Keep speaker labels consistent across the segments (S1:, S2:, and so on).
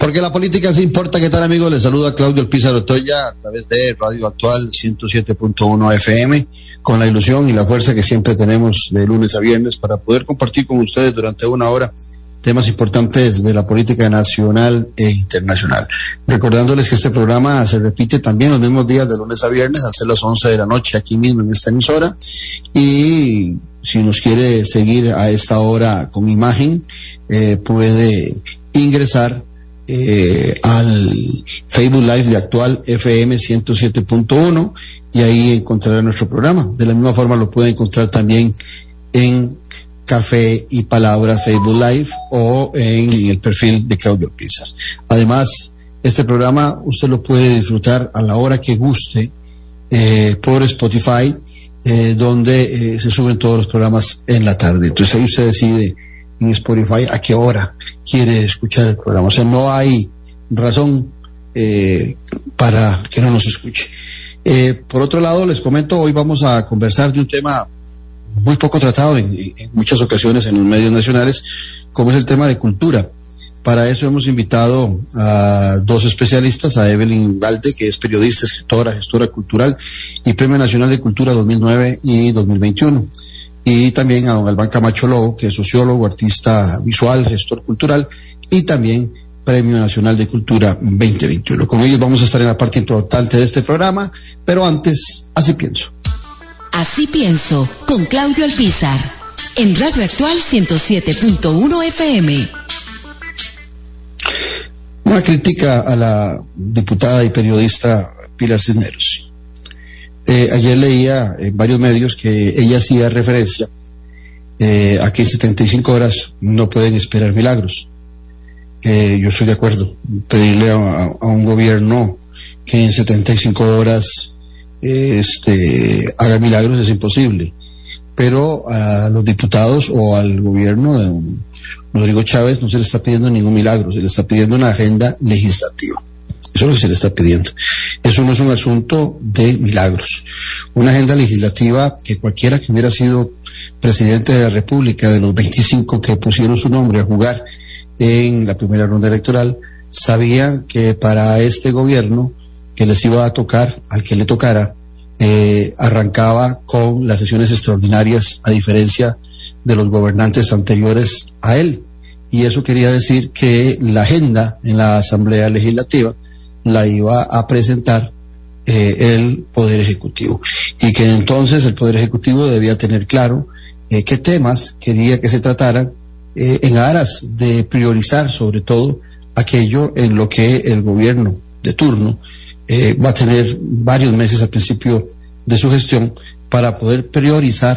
S1: Porque la política sí importa. ¿Qué tal, amigos? Les saluda Claudio Pizarro Toya a través de Radio Actual 107.1 FM, con la ilusión y la fuerza que siempre tenemos de lunes a viernes para poder compartir con ustedes durante una hora temas importantes de la política nacional e internacional. Recordándoles que este programa se repite también los mismos días de lunes a viernes, ser las 11 de la noche aquí mismo en esta emisora. Y si nos quiere seguir a esta hora con imagen, eh, puede ingresar eh, al Facebook Live de actual FM 107.1 y ahí encontrará nuestro programa. De la misma forma lo puede encontrar también en Café y Palabras Facebook Live o en el perfil de Claudio Pizar. Además, este programa usted lo puede disfrutar a la hora que guste eh, por Spotify, eh, donde se suben todos los programas en la tarde. Entonces ahí usted decide en Spotify a qué hora quiere escuchar el programa. O sea, no hay razón eh, para que no nos escuche. Eh, por otro lado, les comento, hoy vamos a conversar de un tema muy poco tratado en, muchas ocasiones en los medios nacionales, como es el tema de cultura. Para eso hemos invitado a dos especialistas, a Evelyn Valde, que es periodista, escritora, gestora cultural y Premio Nacional de Cultura 2009 y 2021 y también a don Albán Camacho Lobo, que es sociólogo, artista visual, gestor cultural y también Premio Nacional de Cultura 2021. Con ellos vamos a estar en la parte importante de este programa, pero antes, así pienso.
S2: Así pienso, con Claudio Alpizar, en Radio Actual 107.1 FM.
S1: Una crítica a la diputada y periodista Pilar Cisneros. Eh, ayer leía en varios medios que ella hacía referencia eh, a que en 75 horas no pueden esperar milagros. Eh, yo estoy de acuerdo. Pedirle a, un gobierno que en 75 horas este, haga milagros es imposible. Pero a los diputados o al gobierno de Rodrigo Chávez no se le está pidiendo ningún milagro, se le está pidiendo una agenda legislativa. Eso es lo que se le está pidiendo. Eso no es un asunto de milagros. Una agenda legislativa que cualquiera que hubiera sido presidente de la República, de los 25 que pusieron su nombre a jugar en la primera ronda electoral, sabía que para este gobierno que les iba a tocar, al que le tocara, eh, arrancaba con las sesiones extraordinarias, a diferencia de los gobernantes anteriores a él. Y eso quería decir que la agenda en la Asamblea Legislativa la iba a presentar eh, el Poder Ejecutivo y que entonces el Poder Ejecutivo debía tener claro eh, qué temas quería que se trataran eh, en aras de priorizar sobre todo aquello en lo que el gobierno de turno va a tener varios meses al principio de su gestión para poder priorizar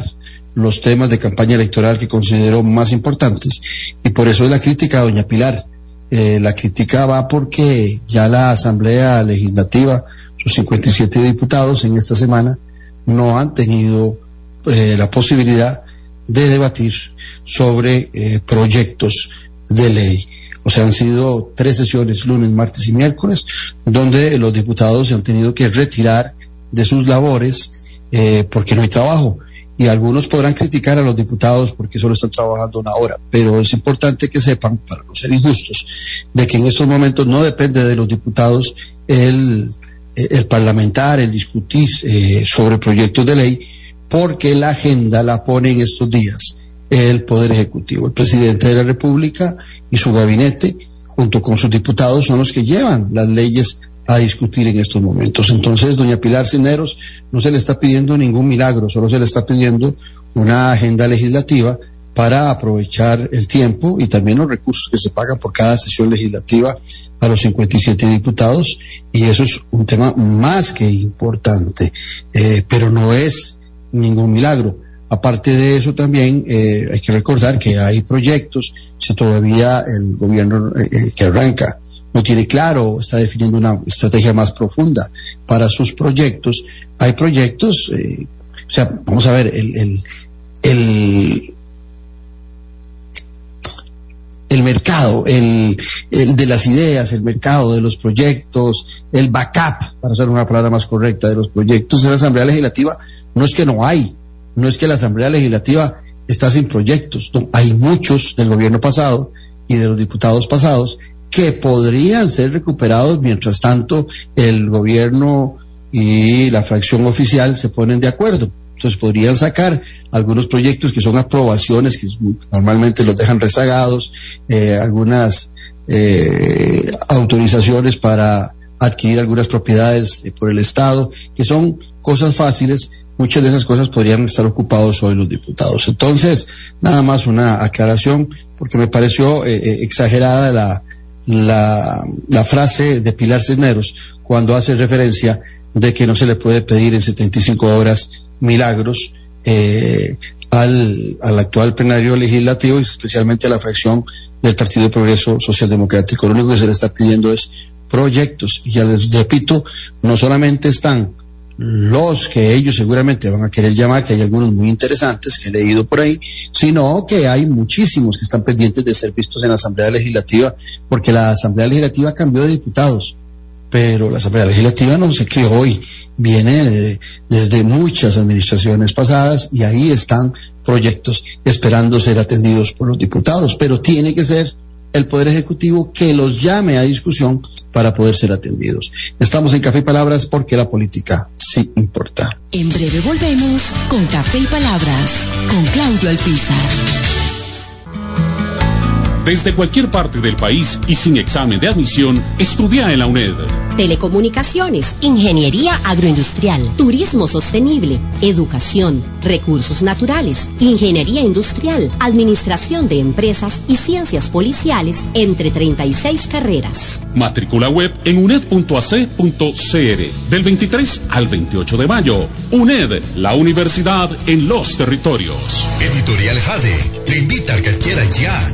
S1: los temas de campaña electoral que consideró más importantes. Y por eso es la crítica a doña Pilar, eh, la crítica va porque ya la Asamblea Legislativa, sus 57 diputados en esta semana, no han tenido eh, la posibilidad de debatir sobre eh, proyectos de ley. O sea, han sido tres sesiones, lunes, martes y miércoles, donde los diputados se han tenido que retirar de sus labores porque no hay trabajo y algunos podrán criticar a los diputados porque solo están trabajando una hora, pero es importante que sepan, para no ser injustos, de que en estos momentos no depende de los diputados el, el parlamentar, el discutir eh, sobre proyectos de ley, porque la agenda la pone en estos días el Poder Ejecutivo. El presidente de la República y su gabinete, junto con sus diputados, son los que llevan las leyes a discutir en estos momentos. Entonces, doña Pilar Cineros no se le está pidiendo ningún milagro, solo se le está pidiendo una agenda legislativa para aprovechar el tiempo y también los recursos que se pagan por cada sesión legislativa a los 57 diputados. Y eso es un tema más que importante, eh, pero no es ningún milagro. Aparte de eso, también eh, hay que recordar que hay proyectos, si todavía el gobierno eh, que arranca no tiene claro, está definiendo una estrategia más profunda para sus proyectos. Hay proyectos, eh, o sea, vamos a ver, el, el, el, mercado, el, el, de las ideas, el mercado de los proyectos, el backup, para usar una palabra más correcta, de los proyectos de la Asamblea Legislativa, no es que no hay, no es que la Asamblea Legislativa está sin proyectos, hay muchos del gobierno pasado y de los diputados pasados que podrían ser recuperados mientras tanto el gobierno y la fracción oficial se ponen de acuerdo. Entonces podrían sacar algunos proyectos que son aprobaciones, que normalmente los dejan rezagados, eh, algunas eh, autorizaciones para adquirir algunas propiedades eh, por el Estado, que son cosas fáciles. Muchas de esas cosas podrían estar ocupados hoy los diputados. Entonces, nada más una aclaración, porque me pareció eh, eh, exagerada la, la, la, frase de Pilar Cisneros cuando hace referencia de que no se le puede pedir en 75 horas milagros eh, al, al, actual plenario legislativo y especialmente a la fracción del Partido de Progreso Social Democrático. Lo único que se le está pidiendo es proyectos. Y ya les repito, no solamente están los que ellos seguramente van a querer llamar, que hay algunos muy interesantes que he leído por ahí, sino que hay muchísimos que están pendientes de ser vistos en la Asamblea Legislativa, porque la Asamblea Legislativa cambió de diputados, pero la Asamblea Legislativa no se creó hoy, viene de, desde muchas administraciones pasadas y ahí están proyectos esperando ser atendidos por los diputados, pero tiene que ser el Poder Ejecutivo que los llame a discusión para poder ser atendidos. Estamos en Café y Palabras porque la política sí importa.
S2: En breve volvemos con Café y Palabras con Claudio Alpizar
S3: desde cualquier parte del país y sin examen de admisión, estudia en la UNED.
S4: Telecomunicaciones, Ingeniería Agroindustrial, Turismo Sostenible, Educación, Recursos Naturales, Ingeniería Industrial, Administración de Empresas y Ciencias Policiales, entre 36 carreras.
S3: Matrícula web en uned.ac.cr del 23 al 28 de mayo. UNED, la universidad en los territorios.
S5: Editorial Jade le invita a que adquiera ya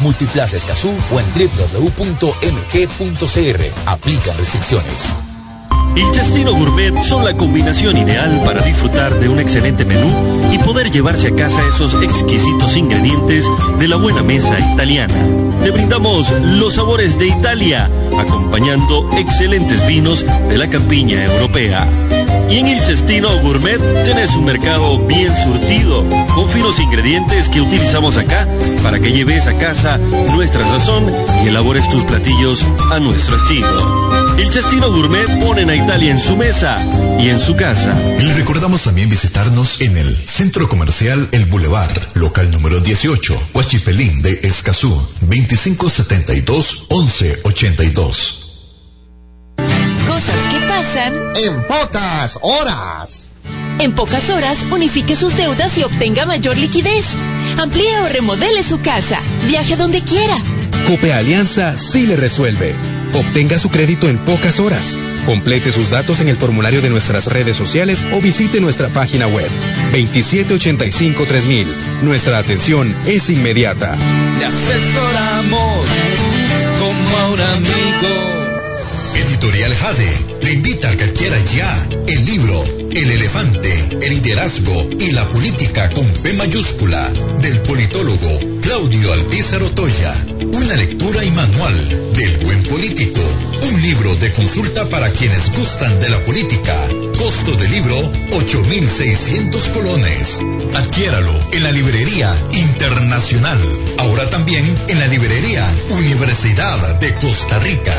S6: Multiplaza Escazú o en www.mg.cr. Aplican restricciones.
S7: El Chastino Gourmet son la combinación ideal para disfrutar de un excelente menú y poder llevarse a casa esos exquisitos ingredientes de la buena mesa italiana. Te brindamos los sabores de Italia, acompañando excelentes vinos de la campiña europea. Y en el Cestino Gourmet tenés un mercado bien surtido, con finos ingredientes que utilizamos acá para que lleves a casa nuestra sazón y elabores tus platillos a nuestro estilo. El Cestino Gourmet ponen a Italia en su mesa y en su casa.
S5: Y recordamos también visitarnos en el Centro Comercial El Boulevard, local número 18, Huachipelín de Escazú, 2572-1182.
S8: Cosas que pasan
S9: en pocas horas.
S8: En pocas horas, unifique sus deudas y obtenga mayor liquidez. Amplíe o remodele su casa. Viaje donde quiera.
S10: Cope Alianza sí le resuelve. Obtenga su crédito en pocas horas. Complete sus datos en el formulario de nuestras redes sociales o visite nuestra página web 2785-3000. Nuestra atención es inmediata.
S11: Le asesoramos como a un amigo.
S5: Editorial Jade le invita a que adquiera ya el libro El elefante, el liderazgo y la política con P mayúscula del politólogo Claudio Alpizar Otoya. Una lectura y manual del buen político. Un libro de consulta para quienes gustan de la política. Costo del libro 8.600 colones. Adquiéralo en la librería internacional. Ahora también en la librería Universidad de Costa Rica.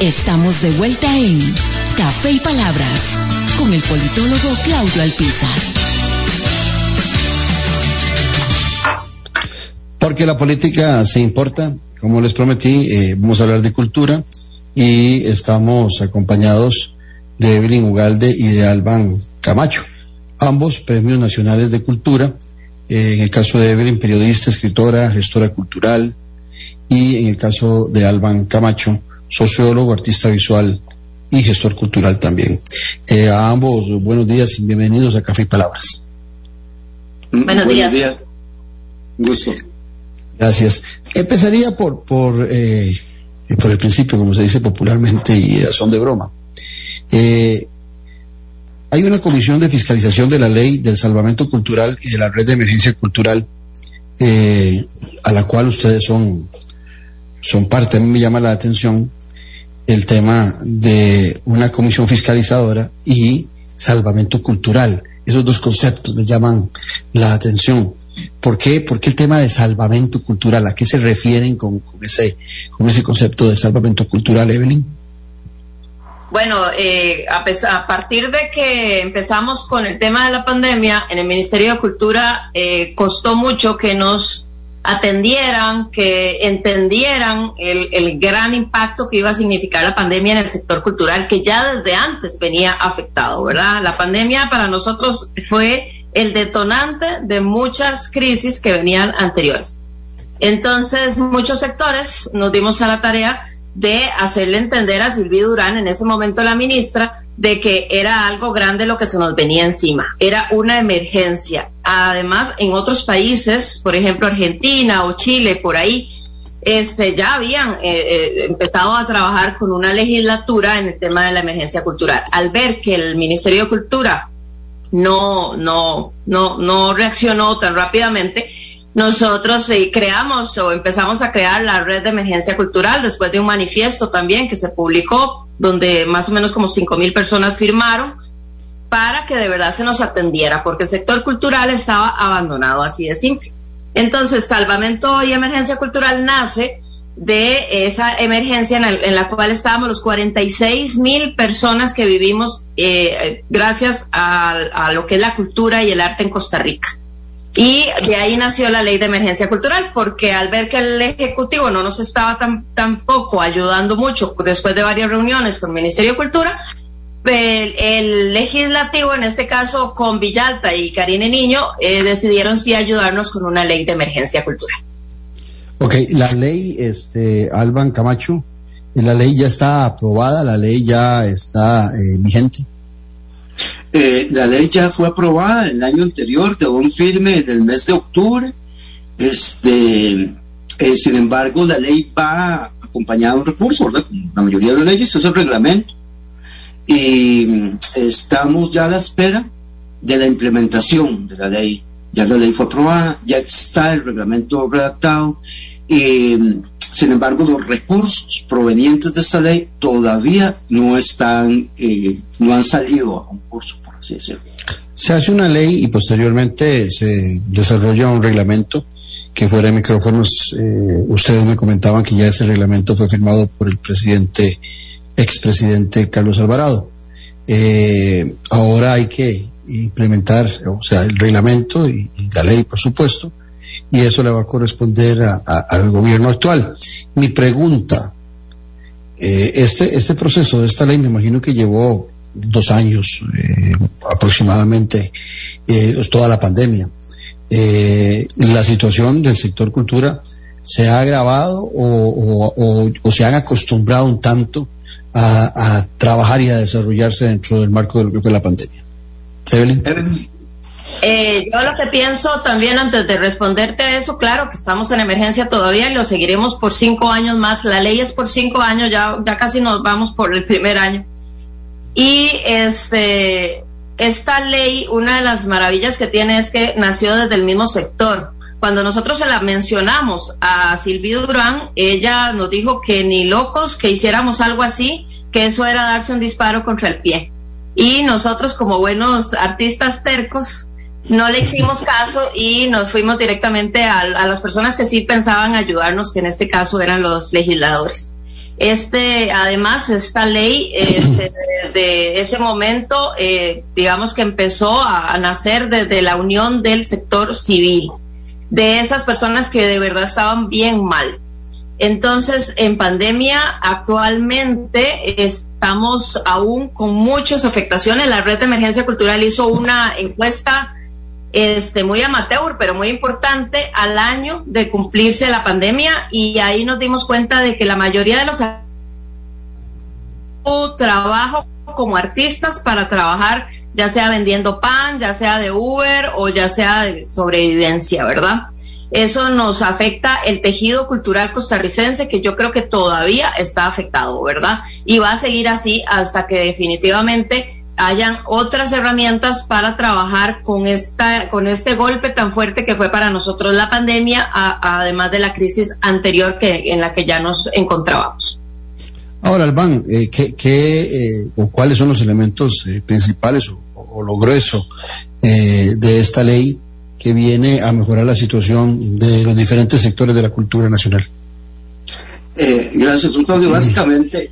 S2: Estamos de vuelta en Café y Palabras con el politólogo Claudio Alpizar.
S1: Porque la política se importa, como les prometí, eh, vamos a hablar de cultura y estamos acompañados de Evelyn Ugalde y de Alban Camacho, ambos premios nacionales de cultura. Eh, en el caso de Evelyn, periodista, escritora, gestora cultural, y en el caso de Alban Camacho, sociólogo, artista visual y gestor cultural también. Eh, a ambos, buenos días y bienvenidos a Café y Palabras.
S12: Buenos, días. días. Gusto.
S1: Gracias. Empezaría por, por, eh, por el principio, como se dice popularmente, y son de broma. Eh, hay una comisión de fiscalización de la ley del salvamento cultural y de la red de emergencia cultural, eh, a la cual ustedes son, son parte. A mí me llama la atención el tema de una comisión fiscalizadora y salvamento cultural. Esos dos conceptos me llaman la atención. ¿Por qué? ¿Por qué el tema de salvamento cultural? ¿A qué se refieren con, ese, con ese concepto de salvamento cultural, Evelyn?
S12: Bueno, eh, a, a, partir de que empezamos con el tema de la pandemia, en el Ministerio de Cultura eh, costó mucho que nos atendieran, que entendieran el, el, gran impacto que iba a significar la pandemia en el sector cultural, que ya desde antes venía afectado, ¿verdad? La pandemia para nosotros fue el detonante de muchas crisis que venían anteriores. Entonces, muchos sectores nos dimos a la tarea de hacerle entender a Silvia Durán, en ese momento la ministra, de que era algo grande lo que se nos venía encima, era una emergencia. Además, en otros países, por ejemplo Argentina o Chile, por ahí, este, ya habían eh, eh, empezado a trabajar con una legislatura en el tema de la emergencia cultural. Al ver que el Ministerio de Cultura no, no, no, no reaccionó tan rápidamente, nosotros eh, creamos o empezamos a crear la red de emergencia cultural después de un manifiesto también que se publicó donde más o menos como cinco mil personas firmaron para que de verdad se nos atendiera, porque el sector cultural estaba abandonado, así de simple. Entonces, Salvamento y Emergencia Cultural nace de esa emergencia en, la cual estábamos los 46 mil personas que vivimos eh, gracias a lo que es la cultura y el arte en Costa Rica. Y de ahí nació la ley de emergencia cultural, porque al ver que el Ejecutivo no nos estaba tan, tampoco ayudando mucho después de varias reuniones con el Ministerio de Cultura, el, legislativo, en este caso con Villalta y Karine Niño, eh, decidieron sí ayudarnos con una ley de emergencia cultural.
S1: Ok, la ley, este, Alban Camacho, la ley ya está aprobada, la ley ya está eh, vigente.
S13: Eh, la ley ya fue aprobada el año anterior, quedó un firme en el mes de octubre. Este, eh, sin embargo, la ley va acompañada de un recurso, ¿verdad? la mayoría de leyes, es el reglamento. Y mm, estamos ya a la espera de la implementación de la ley. Ya la ley fue aprobada, ya está el reglamento redactado. Y mm, sin embargo, los recursos provenientes de esta ley todavía no están, eh, no han salido a concurso, por así decirlo.
S1: Se hace una ley y posteriormente se desarrolla un reglamento que fuera de micrófonos. Eh, ustedes me comentaban que ya ese reglamento fue firmado por el presidente, expresidente Carlos Alvarado. Eh, ahora hay que implementar, o sea, el reglamento y la ley, por supuesto, y eso le va a corresponder al gobierno actual. Mi pregunta, eh, este, este proceso de esta ley me imagino que llevó dos años eh, aproximadamente, eh, toda la pandemia. ¿La situación del sector cultura se ha agravado o, se han acostumbrado un tanto a, trabajar y a desarrollarse dentro del marco de lo que fue la pandemia? Evelyn.
S12: Eh, yo lo que pienso también antes de responderte eso, claro que estamos en emergencia todavía y lo seguiremos por cinco años más. La ley es por cinco años, ya, ya casi nos vamos por el primer año. Y este, esta ley, una de las maravillas que tiene es que nació desde el mismo sector. Cuando nosotros se la mencionamos a Silvia Durán, ella nos dijo que ni locos que hiciéramos algo así, que eso era darse un disparo contra el pie. Y nosotros como buenos artistas tercos, no le hicimos caso y nos fuimos directamente a, las personas que sí pensaban ayudarnos, que en este caso eran los legisladores. Este, además, esta ley este, de, de, ese momento, eh, digamos que empezó a, a, nacer desde la unión del sector civil, de esas personas que de verdad estaban bien mal. Entonces, en pandemia, actualmente estamos aún con muchas afectaciones. La Red de Emergencia Cultural hizo una encuesta este, muy amateur, pero muy importante, al año de cumplirse la pandemia y ahí nos dimos cuenta de que la mayoría de los trabajo como artistas para trabajar ya sea vendiendo pan, ya sea de Uber o ya sea de sobrevivencia, ¿verdad? Eso nos afecta el tejido cultural costarricense que yo creo que todavía está afectado, ¿verdad? Y va a seguir así hasta que definitivamente hayan otras herramientas para trabajar con esta con este golpe tan fuerte que fue para nosotros la pandemia, a, además de la crisis anterior que en la que ya nos encontrábamos.
S1: Ahora, Albán, eh, ¿qué, qué eh, o cuáles son los elementos eh, principales o, o, lo grueso de esta ley que viene a mejorar la situación de los diferentes sectores de la cultura nacional?
S13: gracias, Antonio. Básicamente,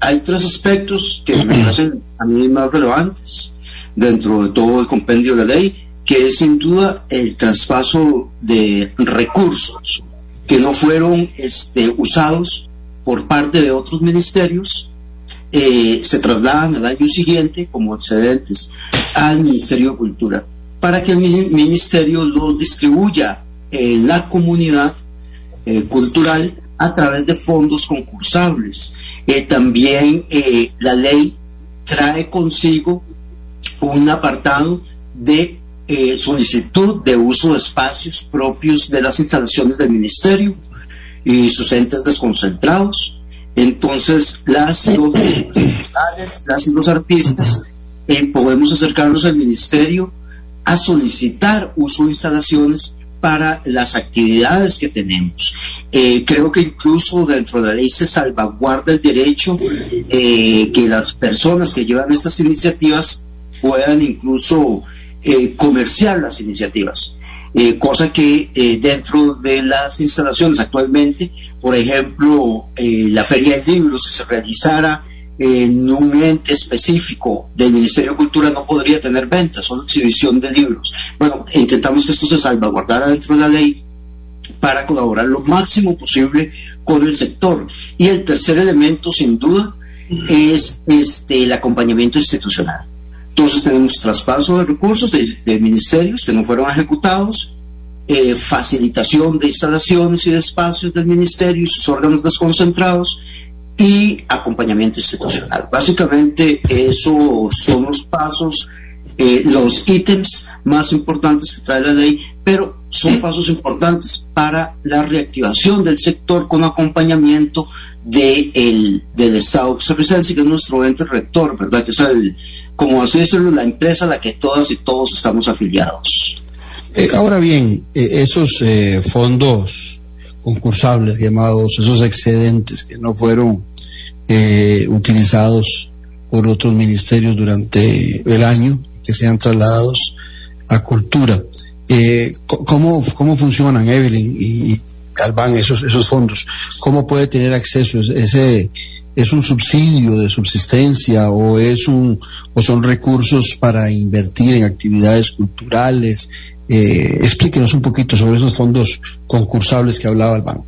S13: hay tres aspectos que me parecen mí más relevantes dentro de todo el compendio de la ley, que es sin duda el traspaso de recursos que no fueron este, usados por parte de otros ministerios, eh, se trasladan al año siguiente como excedentes al Ministerio de Cultura, para que el ministerio los distribuya en la comunidad eh, cultural a través de fondos concursables. Eh, también eh, la ley trae consigo un apartado de eh, solicitud de uso de espacios propios de las instalaciones del ministerio y sus entes desconcentrados. Entonces, las y los, artistas podemos acercarnos al ministerio a solicitar uso de instalaciones para las actividades que tenemos. Eh, creo que incluso dentro de la ley se salvaguarda el derecho eh, que las personas que llevan estas iniciativas puedan incluso eh, comerciar las iniciativas. Eh, cosa que eh, dentro de las instalaciones actualmente, por ejemplo, la Feria del Libro, si se realizara en un ente específico del Ministerio de Cultura no podría tener ventas, solo exhibición de libros. Bueno, intentamos que esto se salvaguardara dentro de la ley para colaborar lo máximo posible con el sector. Y el tercer elemento, sin duda, es este, el acompañamiento institucional. Entonces tenemos traspaso de recursos de, de ministerios que no fueron ejecutados, eh, facilitación de instalaciones y de espacios del ministerio y sus órganos desconcentrados, y acompañamiento institucional. Básicamente, esos son los pasos, eh, los ítems más importantes que trae la ley, pero son pasos importantes para la reactivación del sector con acompañamiento de el, del Estado costarricense, que es nuestro ente rector, ¿verdad? Que es el, como así decirlo, la empresa a la que todas y todos estamos afiliados.
S1: Ahora bien, eh, esos eh, fondos concursables llamados, esos excedentes que no fueron eh, utilizados por otros ministerios durante el año, que sean trasladados a cultura. Eh, ¿cómo, ¿Cómo funcionan, Evelyn y Albán, esos, esos fondos? ¿Cómo puede tener acceso? ¿Ese es un subsidio de subsistencia o, es un, o son recursos para invertir en actividades culturales? Eh, explíquenos un poquito sobre esos fondos concursables que hablaba Albán.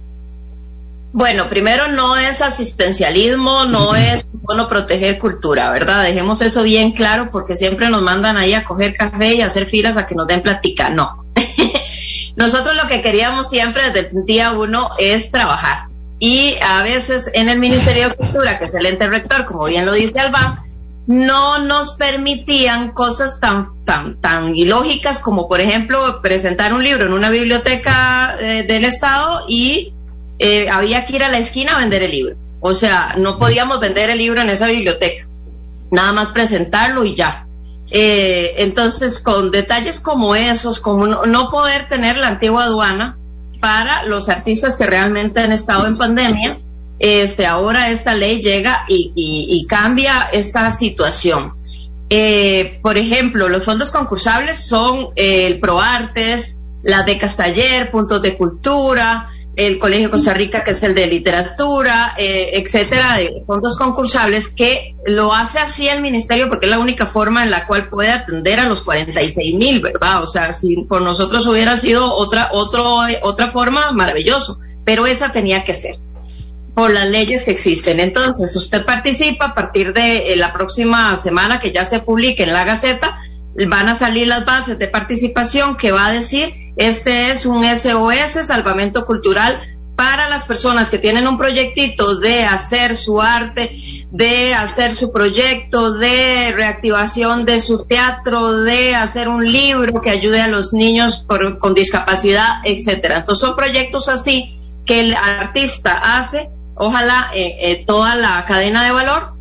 S12: Bueno, primero no es asistencialismo, no es bueno proteger cultura, ¿verdad? Dejemos eso bien claro porque siempre nos mandan ahí a coger café y a hacer filas a que nos den platica. No. Nosotros lo que queríamos siempre desde el día uno es trabajar. Y a veces en el Ministerio de Cultura, que es el ente rector, como bien lo dice Alba, no nos permitían cosas tan, tan, tan ilógicas como, por ejemplo, presentar un libro en una biblioteca eh, del Estado y eh, había que ir a la esquina a vender el libro. O sea, no podíamos vender el libro en esa biblioteca. nada más presentarlo y ya. Eh, entonces, con detalles como esos, como no, poder tener la antigua aduana para los artistas que realmente han estado en pandemia, este, ahora esta ley llega y, cambia esta situación. Eh, por ejemplo, los fondos concursables son eh, el ProArtes, las becas taller, puntos de cultura, el Colegio Costa Rica, que es el de literatura, eh, etcétera, de fondos concursables, que lo hace así el ministerio porque es la única forma en la cual puede atender a los 46 mil, ¿verdad? O sea, si por nosotros hubiera sido otra, otro, otra forma, maravilloso, pero esa tenía que ser por las leyes que existen. Entonces, usted participa a partir de eh, la próxima semana que ya se publique en la Gaceta, van a salir las bases de participación que va a decir este es un SOS, Salvamento Cultural, para las personas que tienen un proyectito de hacer su arte, de hacer su proyecto de reactivación de su teatro, de hacer un libro que ayude a los niños con discapacidad, etcétera. Entonces son proyectos así que el artista hace, ojalá eh, eh, toda la cadena de valor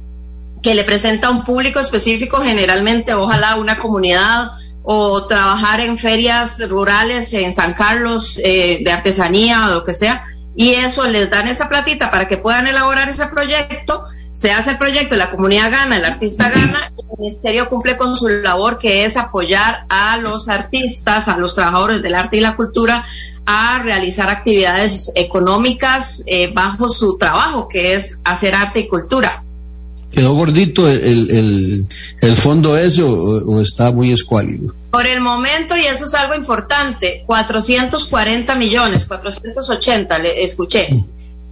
S12: que le presenta a un público específico, generalmente ojalá una comunidad o trabajar en ferias rurales en San Carlos eh, de artesanía o lo que sea, y eso les dan esa platita para que puedan elaborar ese proyecto, se hace el proyecto, la comunidad gana, el artista gana, y el ministerio cumple con su labor que es apoyar a los artistas, a los trabajadores del arte y la cultura a realizar actividades económicas eh, bajo su trabajo, que es hacer arte y cultura.
S1: ¿Quedó gordito el, el, fondo ese o, está muy escuálido?
S12: Por el momento, y eso es algo importante, 440 millones, 480, le escuché,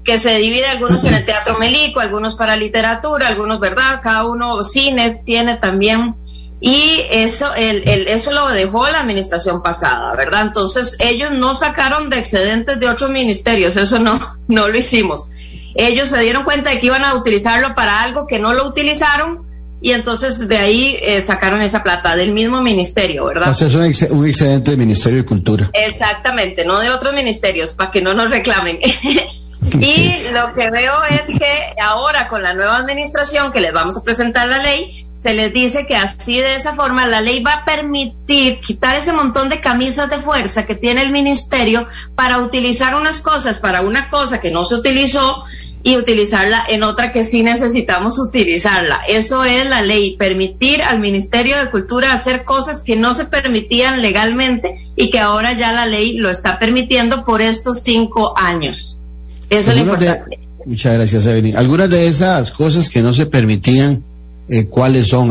S12: que se divide algunos en el Teatro Melico, algunos para literatura, algunos, ¿verdad? Cada uno, cine tiene también. Y eso, el, el, eso lo dejó la administración pasada, ¿verdad? Entonces, ellos no sacaron de excedentes de otros ministerios, eso no, no lo hicimos ellos se dieron cuenta de que iban a utilizarlo para algo que no lo utilizaron y entonces de ahí eh, sacaron esa plata del mismo ministerio, ¿verdad?
S1: O sea, es un, excedente del Ministerio de Cultura.
S12: Exactamente, no de otros ministerios, para que no nos reclamen. y lo que veo es que ahora con la nueva administración que les vamos a presentar la ley, se les dice que así de esa forma la ley va a permitir quitar ese montón de camisas de fuerza que tiene el ministerio para utilizar unas cosas para una cosa que no se utilizó y utilizarla en otra que sí necesitamos utilizarla. Eso es la ley, permitir al Ministerio de Cultura hacer cosas que no se permitían legalmente y que ahora ya la ley lo está permitiendo por estos cinco años. Eso es lo importante.
S1: muchas gracias, Evelyn. Algunas de esas cosas que no se permitían, eh, ¿cuáles son?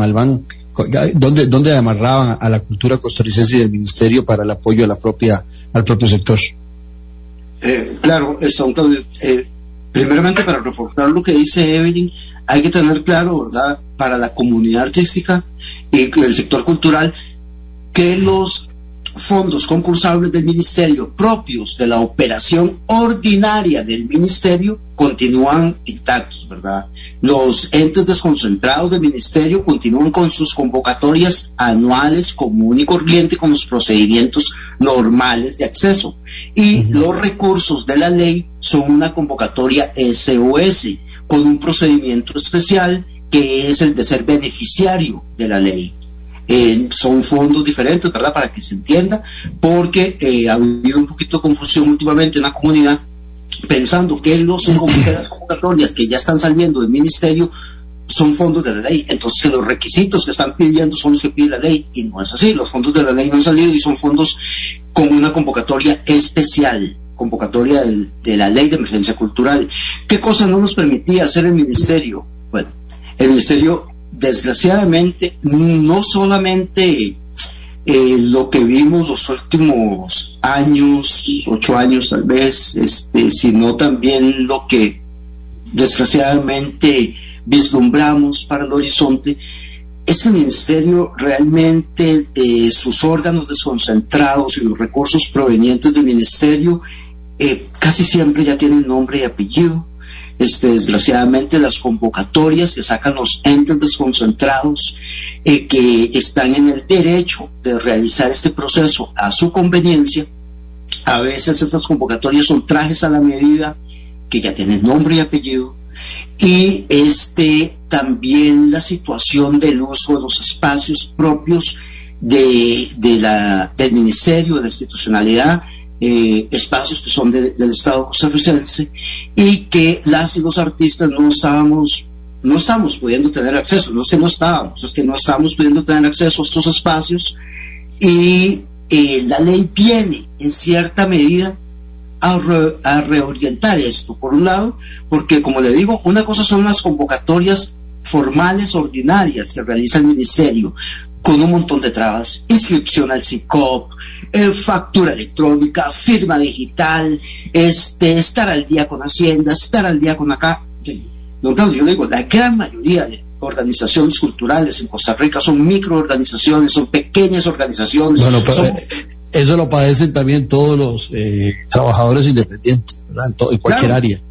S1: ¿Dónde, ¿Dónde amarraban a la cultura costarricense y del ministerio para el apoyo a la propia, al propio sector?
S13: Eh, claro, son eh, primeramente para reforzar lo que dice Evelyn, hay que tener claro, ¿verdad?, para la comunidad artística y el sector cultural, que los fondos concursables del ministerio propios de la operación ordinaria del ministerio continúan intactos, ¿verdad? Los entes desconcentrados del ministerio continúan con sus convocatorias anuales común y corriente con los procedimientos normales de acceso. Y los recursos de la ley son una convocatoria SOS con un procedimiento especial que es el de ser beneficiario de la ley. Eh, son fondos diferentes, ¿verdad? Para que se entienda, porque eh, ha habido un poquito de confusión últimamente en la comunidad pensando que los las convocatorias que ya están saliendo del ministerio son fondos de la ley, entonces que los requisitos que están pidiendo son los que pide la ley, y no es así, los fondos de la ley no han salido y son fondos con una convocatoria especial, convocatoria de, la ley de emergencia cultural. ¿Qué cosa no nos permitía hacer el ministerio? Bueno, el ministerio desgraciadamente no solamente eh, lo que vimos los últimos años, ocho años tal vez, este, sino también lo que desgraciadamente vislumbramos para el horizonte, es que el ministerio realmente, sus órganos desconcentrados y los recursos provenientes del ministerio eh, casi siempre ya tienen nombre y apellido este, desgraciadamente las convocatorias que sacan los entes desconcentrados eh, que están en el derecho de realizar este proceso a su conveniencia. A veces estas convocatorias son trajes a la medida que ya tienen nombre y apellido y este también la situación del uso de los espacios propios del Ministerio, de la institucionalidad, eh, espacios que son del Estado costarricense y que las y los artistas no estábamos no estamos pudiendo tener acceso, no es que no estábamos, es que no estamos pudiendo tener acceso a estos espacios y eh, la ley viene en cierta medida a, a, reorientar esto, por un lado, porque como le digo, una cosa son las convocatorias formales ordinarias que realiza el ministerio, con un montón de trabas, inscripción al CICOP, eh, factura electrónica, firma digital, este, estar al día con Hacienda, estar al día con acá. No, no, yo digo, la gran mayoría de organizaciones culturales en Costa Rica son microorganizaciones, son pequeñas organizaciones.
S1: Bueno, pero eh, eso lo padecen también todos los eh, trabajadores independientes, ¿verdad? En, cualquier área.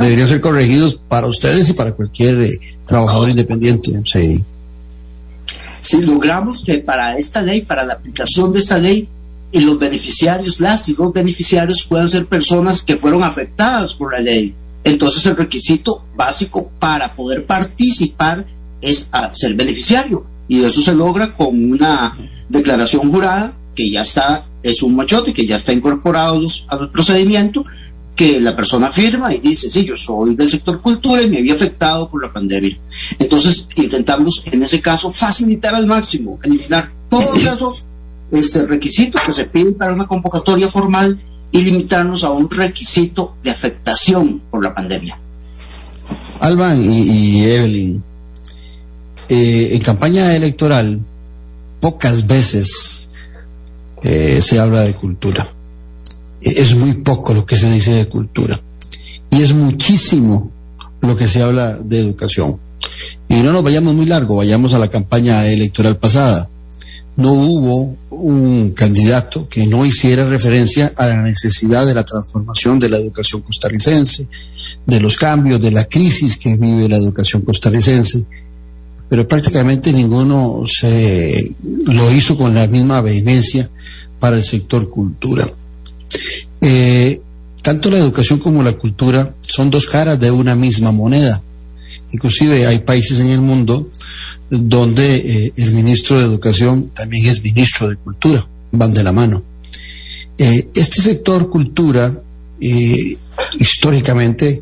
S1: Deberían ser corregidos para ustedes y para cualquier trabajador independiente. Sí
S13: si logramos que para esta ley, para la aplicación de esta ley, y los beneficiarios, las y los beneficiarios puedan ser personas que fueron afectadas por la ley. Entonces el requisito básico para poder participar es ser beneficiario. Y eso se logra con una declaración jurada que ya está, es un machote, que ya está incorporado al procedimiento que la persona firma y dice, sí, yo soy del sector cultura y me había afectado por la pandemia. Entonces intentamos en ese caso facilitar al máximo, eliminar todos esos este, requisitos que se piden para una convocatoria formal y limitarnos a un requisito de afectación por la pandemia.
S1: Alban y, Evelyn, eh, en campaña electoral pocas veces eh, se habla de cultura es muy poco lo que se dice de cultura y es muchísimo lo que se habla de educación. Y no nos vayamos muy largo, vayamos a la campaña electoral pasada. No hubo un candidato que no hiciera referencia a la necesidad de la transformación de la educación costarricense, de los cambios, de la crisis que vive la educación costarricense, pero prácticamente ninguno se lo hizo con la misma vehemencia para el sector cultura. Eh, tanto la educación como la cultura son dos caras de una misma moneda. Inclusive hay países en el mundo donde eh, el ministro de Educación también es ministro de Cultura, van de la mano. Eh, este sector cultura históricamente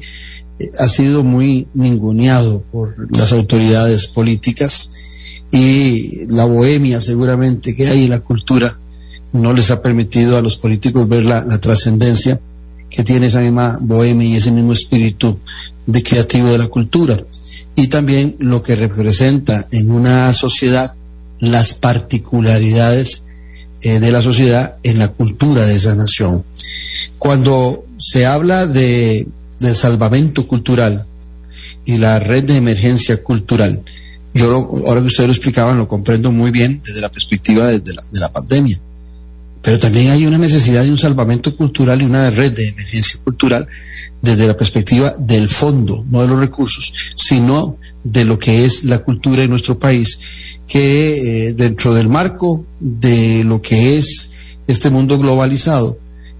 S1: ha sido muy ninguneado por las autoridades políticas y la bohemia seguramente que hay en la cultura no les ha permitido a los políticos ver la, trascendencia que tiene esa misma bohemia y ese mismo espíritu de creativo de la cultura. Y también lo que representa en una sociedad las particularidades eh, de la sociedad en la cultura de esa nación. Cuando se habla de, del salvamento cultural y la red de emergencia cultural, yo ahora que ustedes lo explicaban lo comprendo muy bien desde la perspectiva de la pandemia pero también hay una necesidad de un salvamento cultural y una red de emergencia cultural desde la perspectiva del fondo, no de los recursos, sino de lo que es la cultura en nuestro país, que eh, dentro del marco de lo que es este mundo globalizado,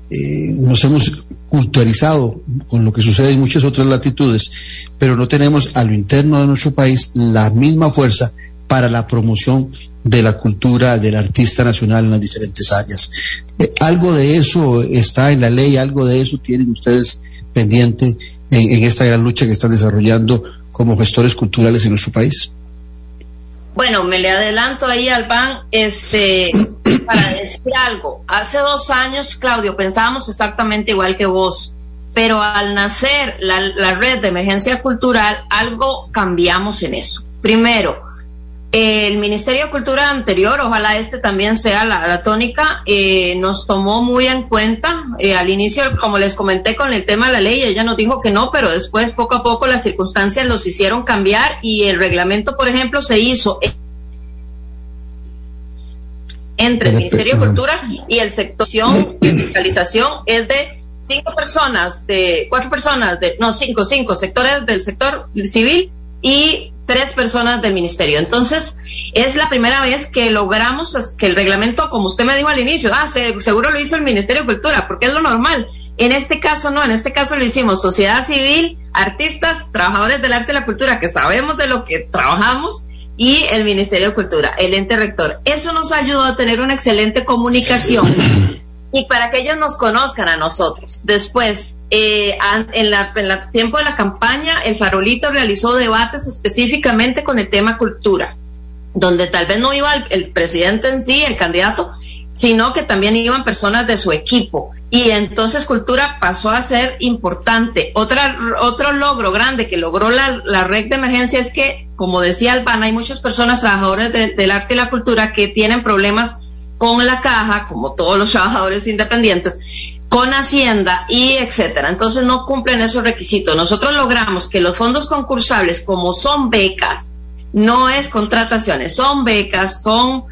S1: eh, nos hemos culturalizado con lo que sucede en muchas otras latitudes, pero no tenemos a lo interno de nuestro país la misma fuerza para la promoción de la cultura del artista nacional en las diferentes áreas. Eh, algo de eso está en la ley, algo de eso tienen ustedes pendiente en, esta gran lucha que están desarrollando como gestores culturales en nuestro país.
S12: Bueno, me le adelanto ahí al PAN, este, para decir algo. Hace dos años, Claudio, pensábamos exactamente igual que vos, pero al nacer la, la red de emergencia cultural, algo cambiamos en eso. Primero, el Ministerio de Cultura anterior, ojalá este también sea la, tónica, eh, nos tomó muy en cuenta. Eh, al inicio, como les comenté con el tema de la ley, ella nos dijo que no, pero después poco a poco las circunstancias los hicieron cambiar y el reglamento, por ejemplo, se hizo entre el Ministerio de Cultura y el sector de fiscalización es de cinco personas, de cuatro personas, de no cinco, cinco sectores del sector civil y tres personas del ministerio. Entonces, es la primera vez que logramos que el reglamento, como usted me dijo al inicio, ah, seguro lo hizo el Ministerio de Cultura, porque es lo normal, En este caso no, en este caso lo hicimos sociedad civil, artistas, trabajadores del arte y la cultura, que sabemos de lo que trabajamos, y el Ministerio de Cultura, el ente rector. Eso nos ayudó a tener una excelente comunicación y para que ellos nos conozcan a nosotros. Después, eh, en, en tiempo de la campaña, el Farolito realizó debates específicamente con el tema cultura, donde tal vez no iba el presidente en sí, el candidato, sino que también iban personas de su equipo. Y entonces cultura pasó a ser importante. Otra, otro logro grande que logró la, la red de emergencia es que, como decía Albana, hay muchas personas trabajadores del arte y la cultura que tienen problemas con la caja, como todos los trabajadores independientes, con Hacienda y etcétera. Entonces no cumplen esos requisitos. Nosotros logramos que los fondos concursables, como son becas, no es contrataciones, son becas, son,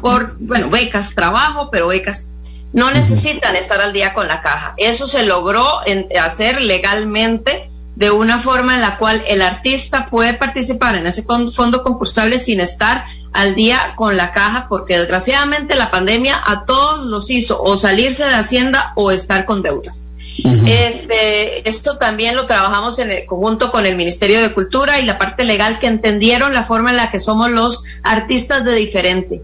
S12: por, bueno, becas, trabajo, pero becas, no necesitan estar al día con la caja. Eso se logró hacer legalmente de una forma en la cual el artista puede participar en ese fondo concursable sin estar al día con la caja, porque desgraciadamente la pandemia a todos los hizo o salirse de Hacienda o estar con deudas. Este, esto también lo trabajamos en el conjunto con el Ministerio de Cultura y la parte legal que entendieron la forma en la que somos los artistas de diferente.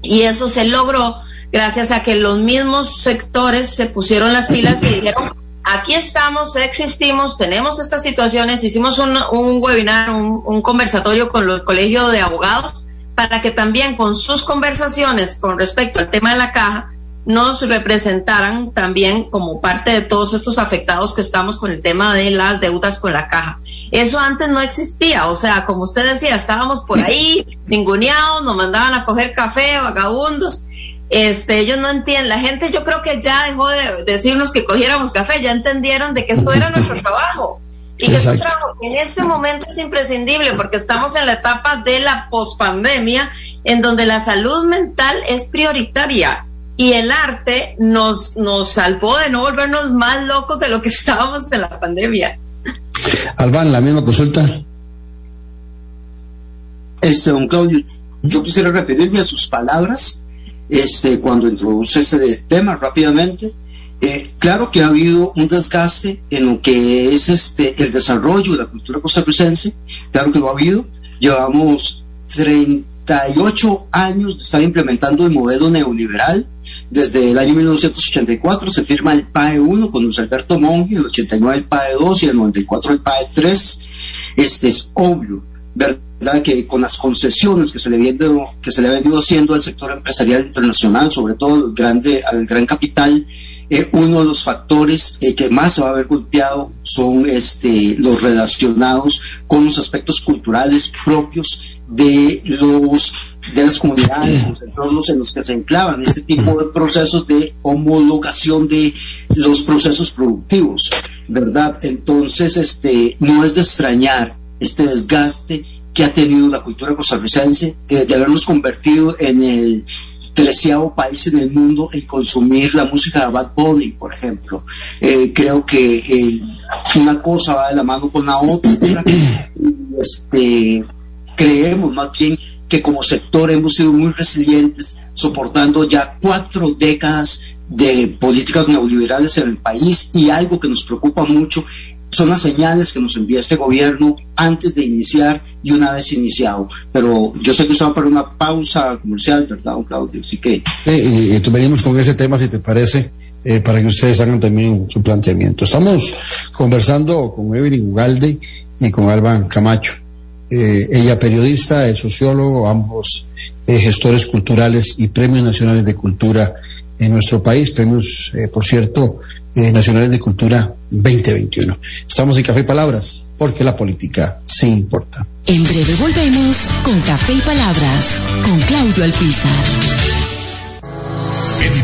S12: Y eso se logró gracias a que los mismos sectores se pusieron las pilas y dijeron, aquí estamos, existimos, tenemos estas situaciones, hicimos un, webinar, un, un conversatorio con el Colegio de Abogados para que también con sus conversaciones con respecto al tema de la caja, nos representaran también como parte de todos estos afectados que estamos con el tema de las deudas con la caja. Eso antes no existía, o sea, como usted decía, estábamos por ahí ninguneados, nos mandaban a coger café, vagabundos. Este, ellos no entienden, la gente yo creo que ya dejó de decirnos que cogiéramos café, ya entendieron de que esto era nuestro trabajo. Y que este trabajo en este momento es imprescindible porque estamos en la etapa de la pospandemia en donde la salud mental es prioritaria y el arte nos, nos salvó de no volvernos más locos de lo que estábamos en la pandemia.
S1: Alban, la misma consulta.
S13: Este, don Claudio, yo quisiera referirme a sus palabras este, cuando introduce este tema rápidamente. Eh, claro que ha habido un desgaste en lo que es este, el desarrollo de la cultura costarricense, claro que lo ha habido. Llevamos 38 años de estar implementando el modelo neoliberal, desde el año 1984 se firma el PAE 1 con Luis Alberto Monge, el 89 el PAE 2 y el 94 el PAE 3. Este es obvio, ¿verdad? Que con las concesiones que se le, viene, que se le ha venido haciendo al sector empresarial internacional, sobre todo grande, al gran capital, eh, uno de los factores eh, que más se va a ver golpeado son este, los relacionados con los aspectos culturales propios de los de las comunidades, los entornos en los que se enclavan este tipo de procesos de homologación de los procesos productivos, ¿verdad? Entonces, este, no es de extrañar este desgaste que ha tenido la cultura costarricense, eh, de habernos convertido en el treceavo país en el mundo en consumir la música de Bad Bunny, por ejemplo. Eh, creo que eh, una cosa va de la mano con la otra. este, creemos más bien que como sector hemos sido muy resilientes, soportando ya cuatro décadas de políticas neoliberales en el país y algo que nos preocupa mucho son las señales que nos envía este gobierno antes de iniciar y una vez iniciado. Pero yo sé que usted va para una pausa comercial, ¿verdad, Claudio? Así que...
S1: Sí, y, venimos con ese tema, si te parece, eh, para que ustedes hagan también su planteamiento. Estamos conversando con Evelyn Ugalde y con Alban Camacho. Eh, ella periodista, es sociólogo, ambos eh, gestores culturales y premios nacionales de cultura en nuestro país, premios, por cierto, nacionales de cultura 2021. Estamos en Café y Palabras, porque la política sí importa.
S2: En breve volvemos con Café y Palabras, con Claudio Alpizar.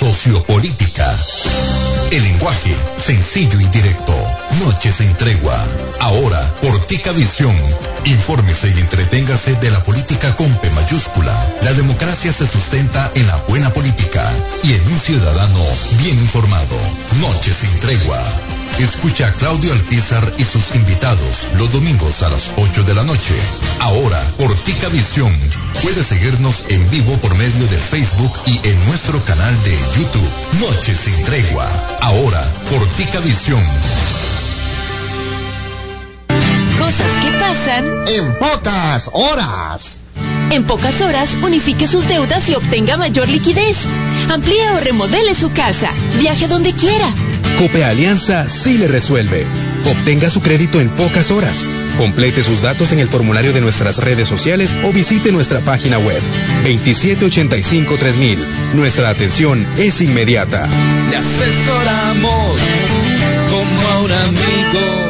S5: Sociopolítica. El lenguaje sencillo y directo. Noche sin tregua. Ahora, por Tica Visión. Infórmese y entreténgase de la política con P mayúscula. La democracia se sustenta en la buena política y en un ciudadano bien informado. Noche sin tregua. Escucha a Claudio Alpizar y sus invitados los domingos a las 8 de la noche. Ahora, por Tica Visión. Puede seguirnos en vivo por medio de Facebook y en nuestro canal de YouTube. Noche sin tregua. Ahora, por Tica Visión.
S8: Cosas que pasan
S9: en pocas horas.
S8: En pocas horas, unifique sus deudas y obtenga mayor liquidez. Amplíe o remodele su casa. Viaje donde quiera.
S10: Cope Alianza sí le resuelve. Obtenga su crédito en pocas horas. Complete sus datos en el formulario de nuestras redes sociales o visite nuestra página web 2785-3000. Nuestra atención es inmediata.
S11: Le asesoramos como a un amigo.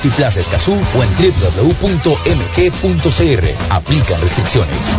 S6: Multiplaza Escazú o en www.mg.cr. Aplican restricciones.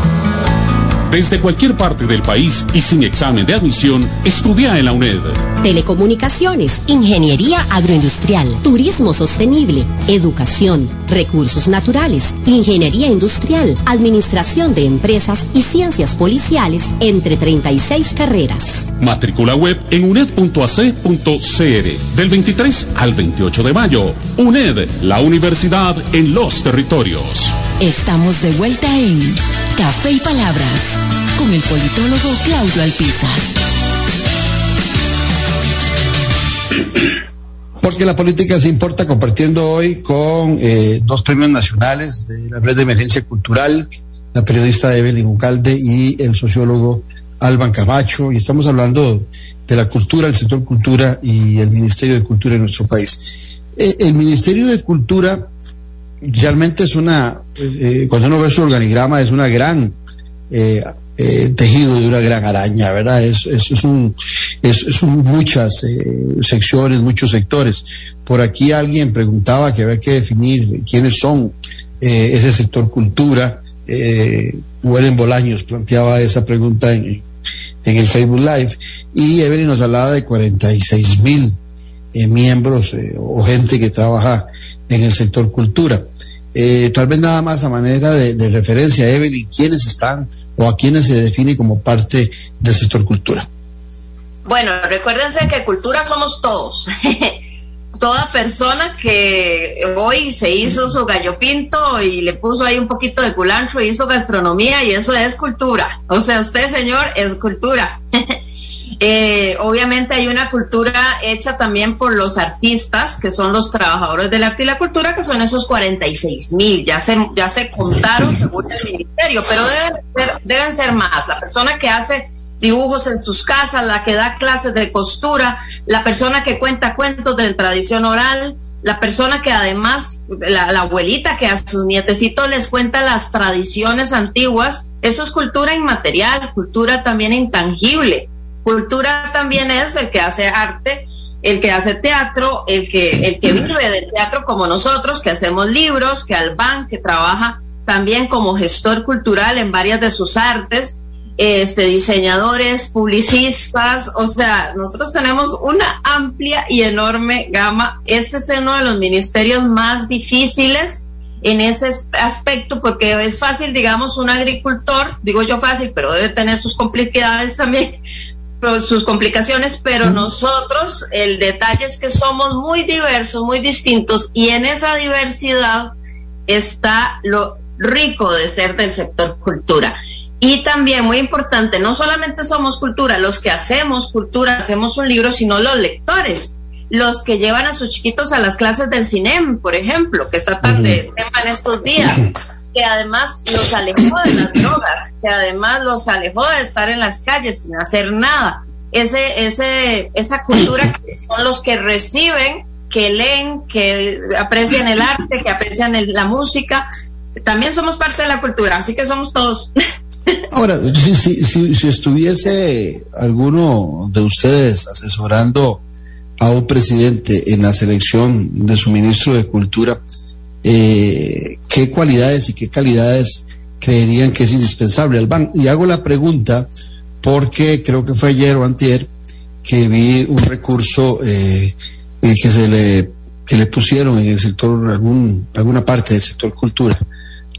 S3: Desde cualquier parte del país y sin examen de admisión, estudia en la UNED.
S4: Telecomunicaciones, ingeniería agroindustrial, turismo sostenible, educación, recursos naturales, ingeniería industrial, administración de empresas y ciencias policiales, entre 36 carreras.
S3: Matrícula web en uned.ac.cr del 23 al 28 de mayo. UNED, la universidad en los territorios.
S2: Estamos de vuelta en Café y Palabras con el politólogo Claudio Alpizar.
S1: Porque la política se importa compartiendo hoy con eh, dos premios nacionales de la Red de Emergencia Cultural, la periodista Evelyn Ucalde y el sociólogo Alban Camacho, y estamos hablando de la cultura, el sector cultura y el Ministerio de Cultura en nuestro país. Eh, el Ministerio de Cultura realmente es una, eh, cuando uno ve su organigrama, es una gran eh, eh, tejido de una gran araña, ¿verdad? Es, es, un, es, un muchas secciones, muchos sectores. Por aquí alguien preguntaba que había que definir quiénes son ese sector cultura. Eh, Huelen Bolaños planteaba esa pregunta en, en el Facebook Live y Evelyn nos hablaba de 46 mil miembros o gente que trabaja en el sector cultura. Eh, tal vez nada más a manera de, de, referencia, Evelyn, quiénes están o a quiénes se define como parte del sector cultura.
S12: Bueno, recuérdense que cultura somos todos. Toda persona que hoy se hizo su gallo pinto y le puso ahí un poquito de culantro, hizo gastronomía y eso es cultura. O sea, usted, señor, es cultura. Eh, obviamente hay una cultura hecha también por los artistas, que son los trabajadores del arte y la cultura, que son esos 46 mil, ya se, ya se contaron según el ministerio, pero deben ser, deben ser más. La persona que hace dibujos en sus casas, la que da clases de costura, la persona que cuenta cuentos de tradición oral, la persona que además, la, la, abuelita que a sus nietecitos les cuenta las tradiciones antiguas, eso es cultura inmaterial, cultura también intangible. Cultura también es el que hace arte, el que hace teatro, el que, el que vive del teatro como nosotros, que hacemos libros, que Alban, que trabaja también como gestor cultural en varias de sus artes, este, diseñadores, publicistas, o sea, nosotros tenemos una amplia y enorme gama. Este es uno de los ministerios más difíciles en ese aspecto, porque es fácil, digamos, un agricultor, digo yo fácil, pero debe tener sus complicaciones también, sus complicaciones, pero nosotros, el detalle es que somos muy diversos, muy distintos, y en esa diversidad está lo rico de ser del sector cultura. Y también muy importante, no solamente somos cultura, los que hacemos cultura, hacemos un libro, sino los lectores, los que llevan a sus chiquitos a las clases del cine, por ejemplo, que está tan de tema en estos días, que además los alejó de las drogas, que además los alejó de estar en las calles sin hacer nada. Ese, ese, esa cultura son los que reciben, que leen, que aprecian el arte, que aprecian la música. También somos parte de la cultura, así que somos todos.
S1: Ahora, si, si, si, estuviese alguno de ustedes asesorando a un presidente en la selección de su ministro de Cultura, eh, ¿qué cualidades y qué calidades creerían que es indispensable al banco? Y hago la pregunta porque creo que fue ayer o antier que vi un recurso eh, eh, que se le que le pusieron en el sector algún alguna parte del sector cultura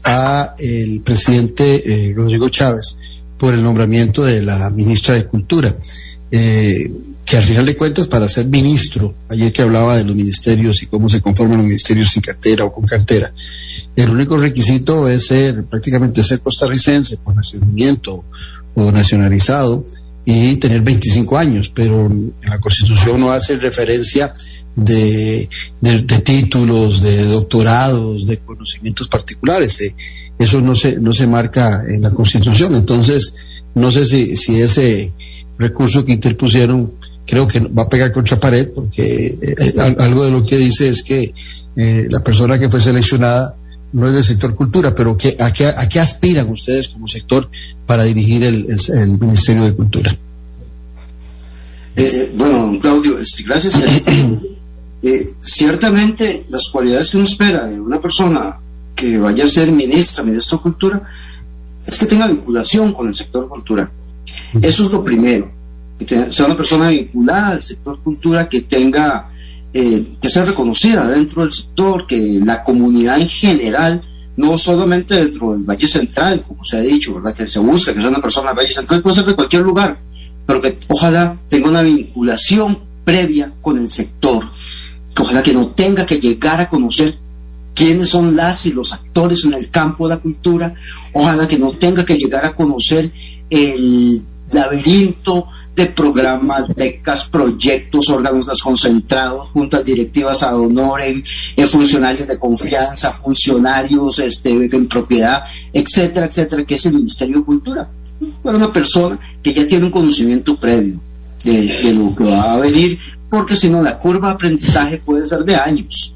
S1: a el presidente eh, Rodrigo Chávez por el nombramiento de la ministra de Cultura, eh, al final de cuentas para ser ministro, ayer que hablaba de los ministerios y cómo se conforman los ministerios sin cartera o con cartera, el único requisito es ser prácticamente ser costarricense por nacimiento o nacionalizado y tener 25 años, pero la Constitución no hace referencia de, títulos, de doctorados, de conocimientos particulares. Eh, eso no se, no se marca en la Constitución. Entonces, no sé si ese recurso que interpusieron creo que va a pegar contra pared, porque eh, algo de lo que dice es que eh, la persona que fue seleccionada no es del sector cultura, pero que, ¿a, qué, ¿a qué aspiran ustedes como sector para dirigir el, Ministerio de Cultura?
S13: Eh, bueno, Claudio, este, gracias. Eh, ciertamente las cualidades que uno espera de una persona que vaya a ser ministra, ministro de Cultura, es que tenga vinculación con el sector cultura. Eso es lo primero, que sea una persona vinculada al sector cultura, que tenga eh, que sea reconocida dentro del sector, que la comunidad en general, no solamente dentro del Valle Central, como se ha dicho, ¿verdad? que se busca que sea una persona del Valle Central, puede ser de cualquier lugar, pero que ojalá tenga una vinculación previa con el sector, que ojalá que no tenga que llegar a conocer quiénes son las y los actores en el campo de la cultura, ojalá que no tenga que llegar a conocer el laberinto de programas, becas, proyectos, órganos desconcentrados, juntas directivas ad honorem, eh, funcionarios de confianza, funcionarios este, en propiedad, etcétera, etcétera, que es el Ministerio de Cultura. Para una persona que ya tiene un conocimiento previo de, de lo que va a venir, porque si no, la curva de aprendizaje puede ser de años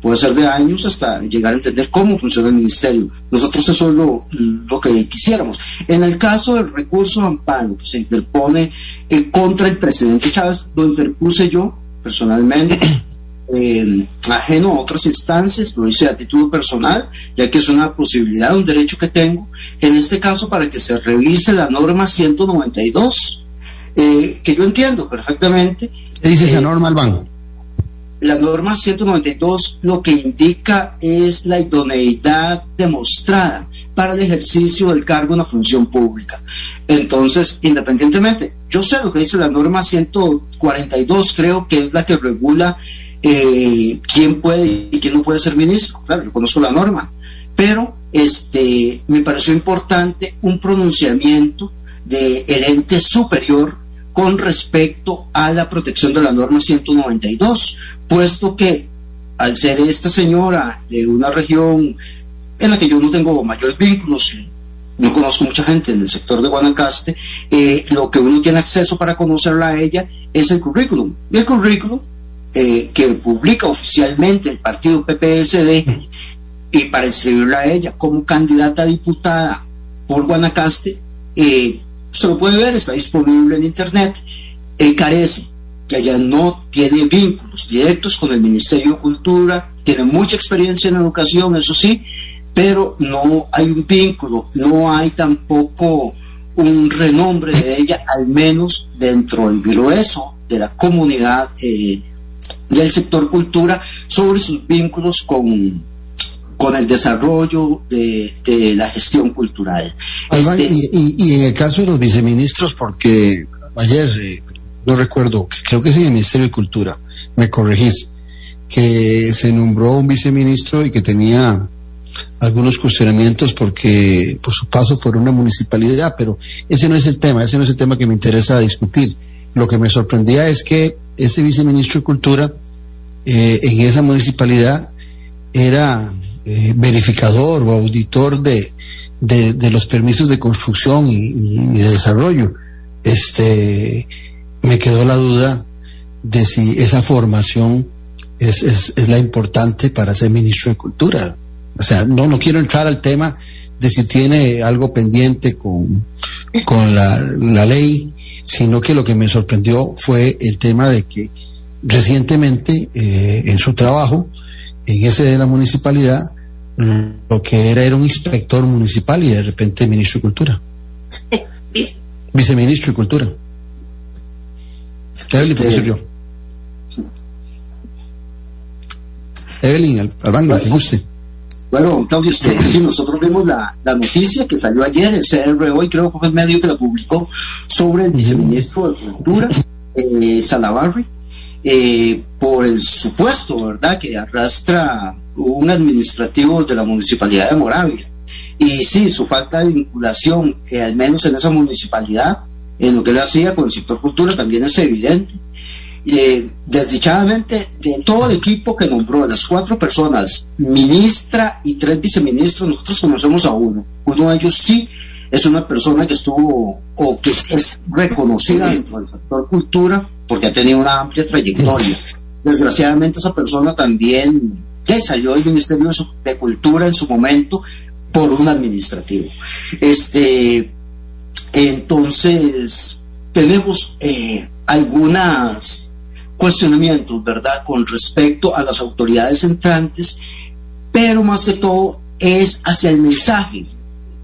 S13: puede ser de años hasta llegar a entender cómo funciona el ministerio. Nosotros eso es lo, que quisiéramos. En el caso del recurso amparo que se interpone eh, contra el presidente Chávez, lo interpuse yo personalmente. Eh, ajeno a otras instancias, lo hice a título personal, ya que es una posibilidad, un derecho que tengo, en este caso para que se revise la norma 192, eh, que yo entiendo perfectamente.
S1: ¿Qué dice esa norma, Albán?
S13: La norma 192 lo que indica es la idoneidad demostrada para el ejercicio del cargo en la función pública. Entonces, independientemente, yo sé lo que dice la norma 142, creo que es la que regula eh, quién puede y quién no puede ser ministro. Claro, yo conozco la norma, pero este, me pareció importante un pronunciamiento del ente superior con respecto a la protección de la norma 192, puesto que al ser esta señora de una región en la que yo no tengo mayores vínculos, no conozco mucha gente en el sector de Guanacaste, eh, lo que uno tiene acceso para conocerla a ella es el currículum. Y el currículum eh, que publica oficialmente el partido PPSD y para inscribirla a ella como candidata a diputada por Guanacaste, eh, se lo puede ver, está disponible en internet, carece que ella no tiene vínculos directos con el Ministerio de Cultura, tiene mucha experiencia en educación, eso sí, pero no hay un vínculo, no hay tampoco un renombre de ella, al menos dentro del grueso de la comunidad eh, del sector cultura, sobre sus vínculos con, con el desarrollo de, la gestión cultural.
S1: Este y, en el caso de los viceministros, porque ayer, eh, no recuerdo, creo que es el Ministerio de Cultura, me corregís, que se nombró un viceministro y que tenía algunos cuestionamientos porque por su paso por una municipalidad, pero ese no es el tema, ese no es el tema que me interesa discutir. Lo que me sorprendía es que ese viceministro de Cultura eh, en esa municipalidad era eh, verificador o auditor de, de, los permisos de construcción y, de desarrollo. Este, me quedó la duda de si esa formación es, es, es la importante para ser ministro de Cultura. O sea, no, no quiero entrar al tema de si tiene algo pendiente con, con la, la, ley, sino que lo que me sorprendió fue el tema de que recientemente eh, en su trabajo, en ese de la municipalidad, lo que era era un inspector municipal y de repente ministro de Cultura. Viceministro de Cultura. Evelyn, profesor yo. Evelyn, al, al banco, que guste.
S13: Bueno, Claudio, usted, sí, nosotros vimos la, noticia que salió ayer, el CR hoy creo que fue el medio que la publicó, sobre el viceministro de Cultura, eh, Salabarri, eh, por el supuesto, ¿verdad?, que arrastra un administrativo de la municipalidad de Moravia. Y sí, su falta de vinculación, eh, al menos en esa municipalidad, en lo que él hacía con el sector cultura, también es evidente. Eh, desdichadamente, de todo el equipo que nombró, las cuatro personas, ministra y tres viceministros, nosotros conocemos a uno. Uno de ellos sí es una persona que estuvo o que es reconocida dentro del sector cultura porque ha tenido una amplia trayectoria. Desgraciadamente esa persona también ya salió del Ministerio de Cultura en su momento por un administrativo. Este, entonces, tenemos eh, algunas cuestionamientos, ¿verdad?, con respecto a las autoridades entrantes, pero más que todo es hacia el mensaje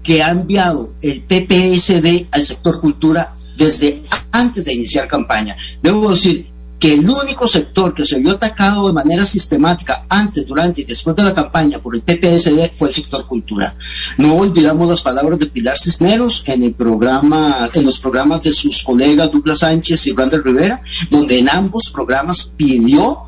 S13: que ha enviado el PPSD al sector cultura desde antes de iniciar campaña. Debo decir el único sector que se vio atacado de manera sistemática antes, durante y después de la campaña por el PPSD fue el sector cultura. No olvidamos las palabras de Pilar Cisneros en el programa, en los programas de sus colegas Douglas Sánchez y Randall Rivera, donde en ambos programas pidió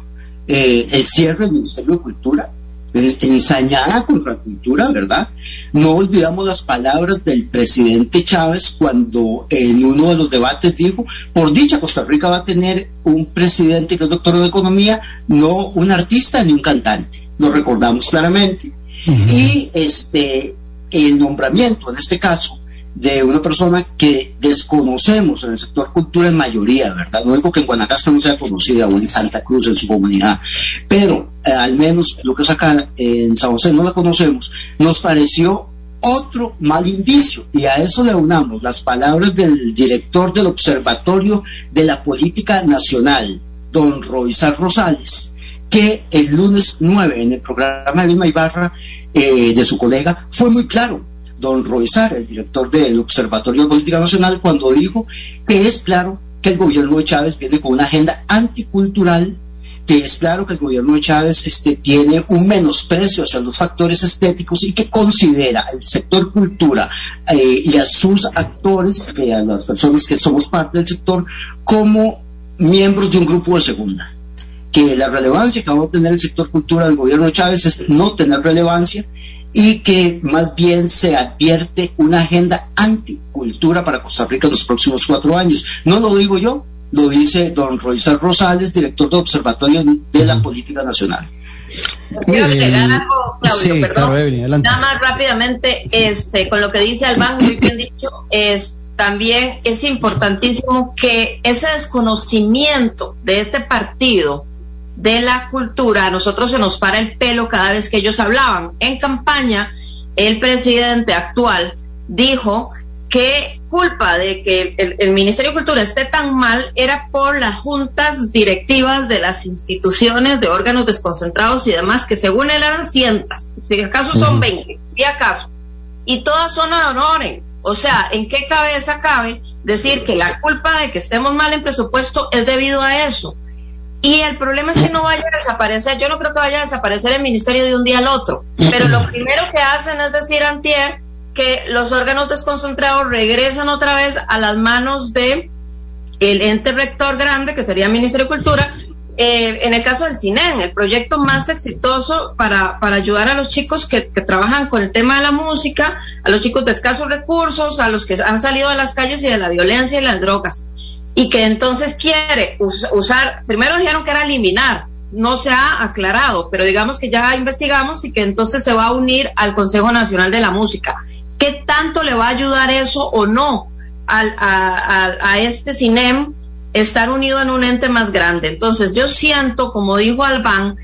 S13: eh, el cierre del Ministerio de Cultura ensañada contra la cultura, ¿verdad? No olvidamos las palabras del presidente Chávez cuando en uno de los debates dijo, por dicha Costa Rica va a tener un presidente que es doctor en economía, no un artista ni un cantante, lo recordamos claramente. Y este el nombramiento en este caso de una persona que desconocemos en el sector cultura en mayoría, ¿verdad? No digo que en Guanacaste no sea conocida o en Santa Cruz en su comunidad, pero eh, al menos lo que acá en San José no la conocemos, nos pareció otro mal indicio y a eso le unamos las palabras del director del Observatorio de la Política Nacional, don Roizar Rosales, que el lunes 9 en el programa de Lima Ibarra eh, de su colega fue muy claro don Roizar, el director del Observatorio de Política Nacional, cuando dijo que es claro que el gobierno de Chávez viene con una agenda anticultural, que es claro que el gobierno de Chávez este, tiene un menosprecio hacia los factores estéticos y que considera el sector cultura eh, y a sus actores, eh, a las personas que somos parte del sector, como miembros de un grupo de segunda. Que la relevancia que va a tener el sector cultura del gobierno de Chávez es no tener relevancia y que más bien se advierte una agenda anticultura para Costa Rica en los próximos cuatro años. No lo digo yo, lo dice don Royce Rosales, director de Observatorio de la Política Nacional.
S12: Quiero agregar algo, Claudio, Nada más rápidamente, este, con lo que dice Albán, muy bien dicho, es también es importantísimo que ese desconocimiento de este partido de la cultura, a nosotros se nos para el pelo cada vez que ellos hablaban. En campaña, el presidente actual dijo que culpa de que el, Ministerio de Cultura esté tan mal era por las juntas directivas de las instituciones de órganos desconcentrados y demás, que según él eran cientos, si acaso son 20, si acaso, y todas son a honores. O sea, ¿en qué cabeza cabe decir que la culpa de que estemos mal en presupuesto es debido a eso? Y el problema es que no vaya a desaparecer, yo no creo que vaya a desaparecer el ministerio de un día al otro, pero lo primero que hacen es decir, Antier, que los órganos desconcentrados regresan otra vez a las manos de el ente rector grande, que sería el Ministerio de Cultura, eh, en el caso del CINEN, el proyecto más exitoso para, para ayudar a los chicos que, que, trabajan con el tema de la música, a los chicos de escasos recursos, a los que han salido de las calles y de la violencia y las drogas. Y que entonces quiere us usar, primero dijeron que era eliminar, no se ha aclarado, pero digamos que ya investigamos y que entonces se va a unir al Consejo Nacional de la Música. ¿Qué tanto le va a ayudar eso o no al, a, a, a este CINEM? estar unido en un ente más grande. Entonces yo siento, como dijo Albán,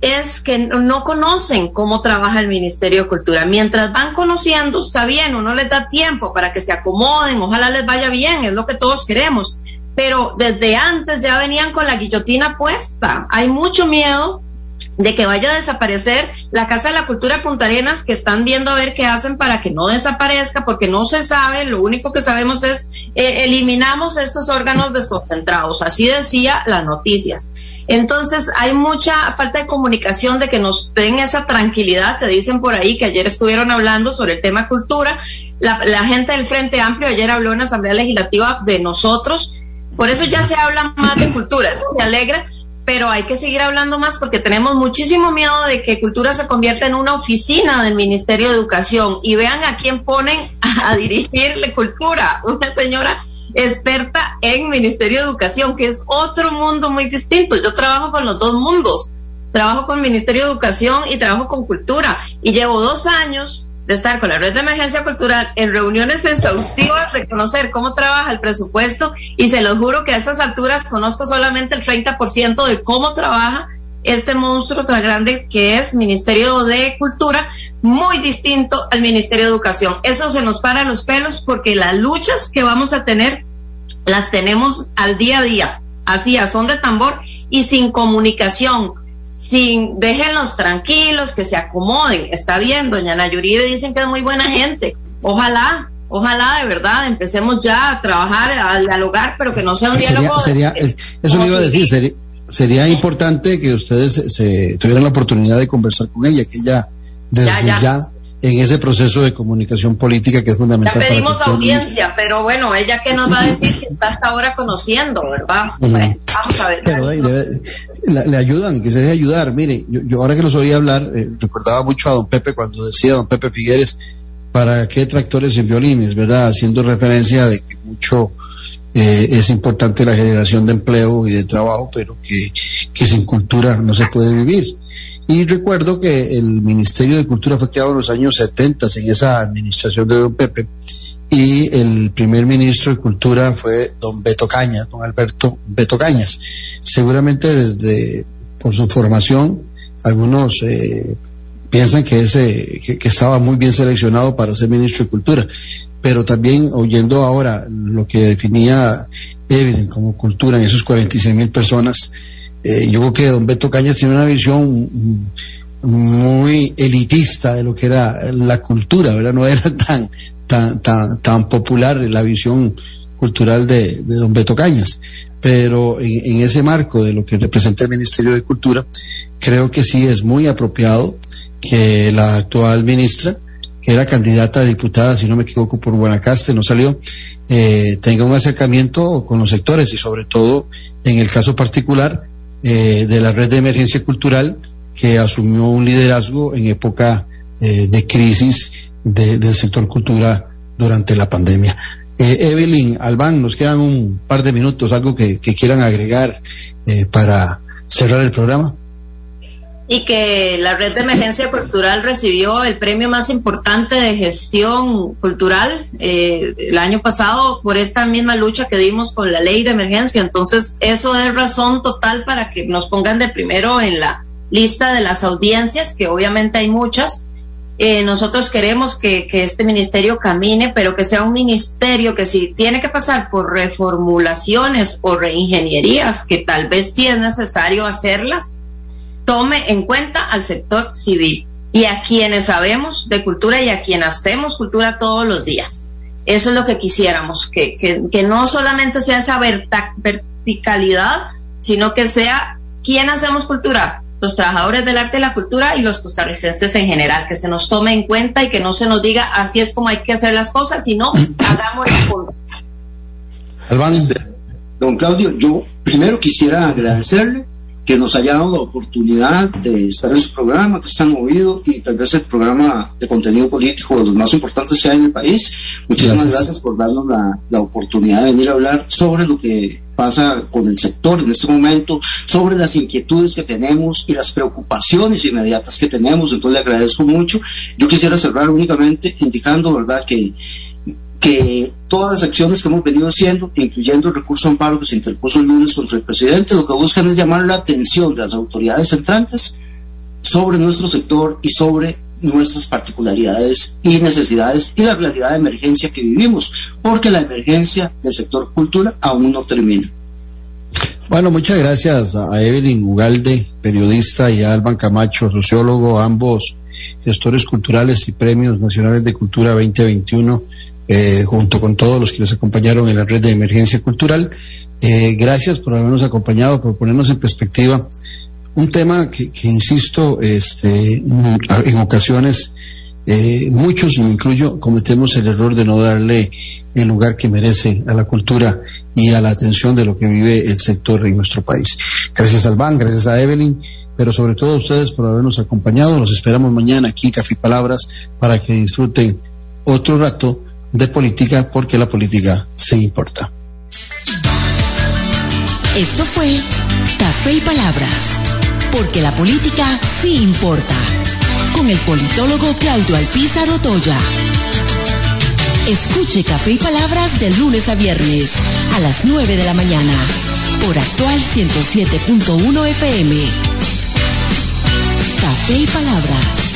S12: es que no conocen cómo trabaja el Ministerio de Cultura. Mientras van conociendo, está bien, uno les da tiempo para que se acomoden, ojalá les vaya bien, es lo que todos queremos. Pero desde antes ya venían con la guillotina puesta. Hay mucho miedo de que vaya a desaparecer la Casa de la Cultura de Punta Arenas, que están viendo a ver qué hacen para que no desaparezca, porque no se sabe, lo único que sabemos es eh, eliminamos estos órganos desconcentrados, así decía las noticias. Entonces hay mucha falta de comunicación de que nos den esa tranquilidad que dicen por ahí, que ayer estuvieron hablando sobre el tema cultura, la, la gente del Frente Amplio ayer habló en la Asamblea Legislativa de nosotros, por eso ya se habla más de cultura, eso me alegra, pero hay que seguir hablando más porque tenemos muchísimo miedo de que cultura se convierta en una oficina del Ministerio de Educación. Y vean a quién ponen a dirigirle cultura, una señora experta en Ministerio de Educación, que es otro mundo muy distinto. Yo trabajo con los dos mundos, trabajo con Ministerio de Educación y trabajo con cultura. Y llevo dos años de estar con la red de emergencia cultural en reuniones exhaustivas, reconocer cómo trabaja el presupuesto y se los juro que a estas alturas conozco solamente el 30% de cómo trabaja este monstruo tan grande que es Ministerio de Cultura, muy distinto al Ministerio de Educación. Eso se nos para los pelos porque las luchas que vamos a tener las tenemos al día a día, así a son de tambor y sin comunicación, sin déjenlos tranquilos, que se acomoden. Está bien, doña Nayuribe dicen que es muy buena gente. Ojalá, ojalá de verdad empecemos ya a trabajar, a dialogar, pero que no sea un diálogo.
S1: Sería, sería, eso le iba a decir, sería, sería importante que ustedes se, se, tuvieran la oportunidad de conversar con ella, que ella desde ya, ya. ya en ese proceso de comunicación política que es fundamental.
S12: Ya pedimos para audiencia, pero bueno, ella que nos va a decir que está hasta ahora conociendo, ¿verdad? Uh -huh. bueno, vamos a ver.
S1: Pero ahí debe, la, le ayudan, que se deje ayudar. Mire, yo, yo ahora que los oí hablar, eh, recordaba mucho a don Pepe cuando decía don Pepe Figueres, ¿para qué tractores en violines, verdad? Haciendo referencia de que mucho eh, es importante la generación de empleo y de trabajo, pero que, sin cultura no se puede vivir. Y recuerdo que el Ministerio de Cultura fue creado en los años 70 en esa administración de don Pepe y el primer ministro de Cultura fue don Beto Cañas, don Alberto Beto Cañas. Seguramente desde por su formación algunos eh, piensan que ese que, estaba muy bien seleccionado para ser ministro de Cultura, pero también oyendo ahora lo que definía Evelyn como cultura en esos 46 mil personas, eh, yo creo que don Beto Cañas tiene una visión muy elitista de lo que era la cultura, ¿verdad? No era tan, tan, tan, tan popular la visión cultural de, don Beto Cañas. Pero en, ese marco de lo que representa el Ministerio de Cultura, creo que sí es muy apropiado que la actual ministra, que era candidata a diputada, si no me equivoco, por Guanacaste, no salió, eh, tenga un acercamiento con los sectores y sobre todo, en el caso particular, eh, de la red de emergencia cultural que asumió un liderazgo en época eh, de crisis de, del sector cultura durante la pandemia. Eh, Evelyn, Albán, nos quedan un par de minutos, algo que, quieran agregar para cerrar el programa
S12: y que la red de emergencia cultural recibió el premio más importante de gestión cultural eh, el año pasado por esta misma lucha que dimos con la ley de emergencia. Entonces, eso es razón total para que nos pongan de primero en la lista de las audiencias, que obviamente hay muchas. Eh, nosotros queremos que, que este ministerio camine, pero que sea un ministerio que si tiene que pasar por reformulaciones o reingenierías, que tal vez sí es necesario hacerlas, tome en cuenta al sector civil y a quienes sabemos de cultura y a quienes hacemos cultura todos los días. Eso es lo que quisiéramos, que, que, que no solamente sea esa verticalidad, sino que sea ¿quién hacemos cultura? Los trabajadores del arte y la cultura y los costarricenses en general, que se nos tome en cuenta y que no se nos diga así es como hay que hacer las cosas, sino hagamos
S13: el Don Claudio, yo primero quisiera agradecerle que nos haya dado la oportunidad de estar en su programa, que está movido y tal vez el programa de contenido político de los más importantes que hay en el país. Muchísimas gracias, por darnos la, la, oportunidad de venir a hablar sobre lo que pasa con el sector en este momento, sobre las inquietudes que tenemos y las preocupaciones inmediatas que tenemos. Entonces le agradezco mucho. Yo quisiera cerrar únicamente indicando, ¿verdad?, que que todas las acciones que hemos venido haciendo, incluyendo el recurso amparo que se interpuso el lunes contra el presidente, lo que buscan es llamar la atención de las autoridades entrantes sobre nuestro sector y sobre nuestras particularidades y necesidades y la realidad de emergencia que vivimos, porque la emergencia del sector cultura aún no termina.
S1: Bueno, muchas gracias a Evelyn Ugalde, periodista, y a Alban Camacho, sociólogo, ambos gestores culturales y premios nacionales de cultura 2021 eh, junto con todos los que les acompañaron en la red de emergencia cultural. Eh, gracias por habernos acompañado, por ponernos en perspectiva un tema que, insisto, este, en ocasiones eh, muchos, me incluyo, cometemos el error de no darle el lugar que merece a la cultura y a la atención de lo que vive el sector en nuestro país. Gracias al BAN, gracias a Evelyn, pero sobre todo a ustedes por habernos acompañado. Los esperamos mañana aquí, Café y Palabras, para que disfruten otro rato de política porque la política se importa.
S2: Esto fue Café y Palabras, porque la política sí importa, con el politólogo Claudio Alpizar Otoya. Escuche Café y Palabras de lunes a viernes a las 9 de la mañana por actual 107.1 FM. Café y Palabras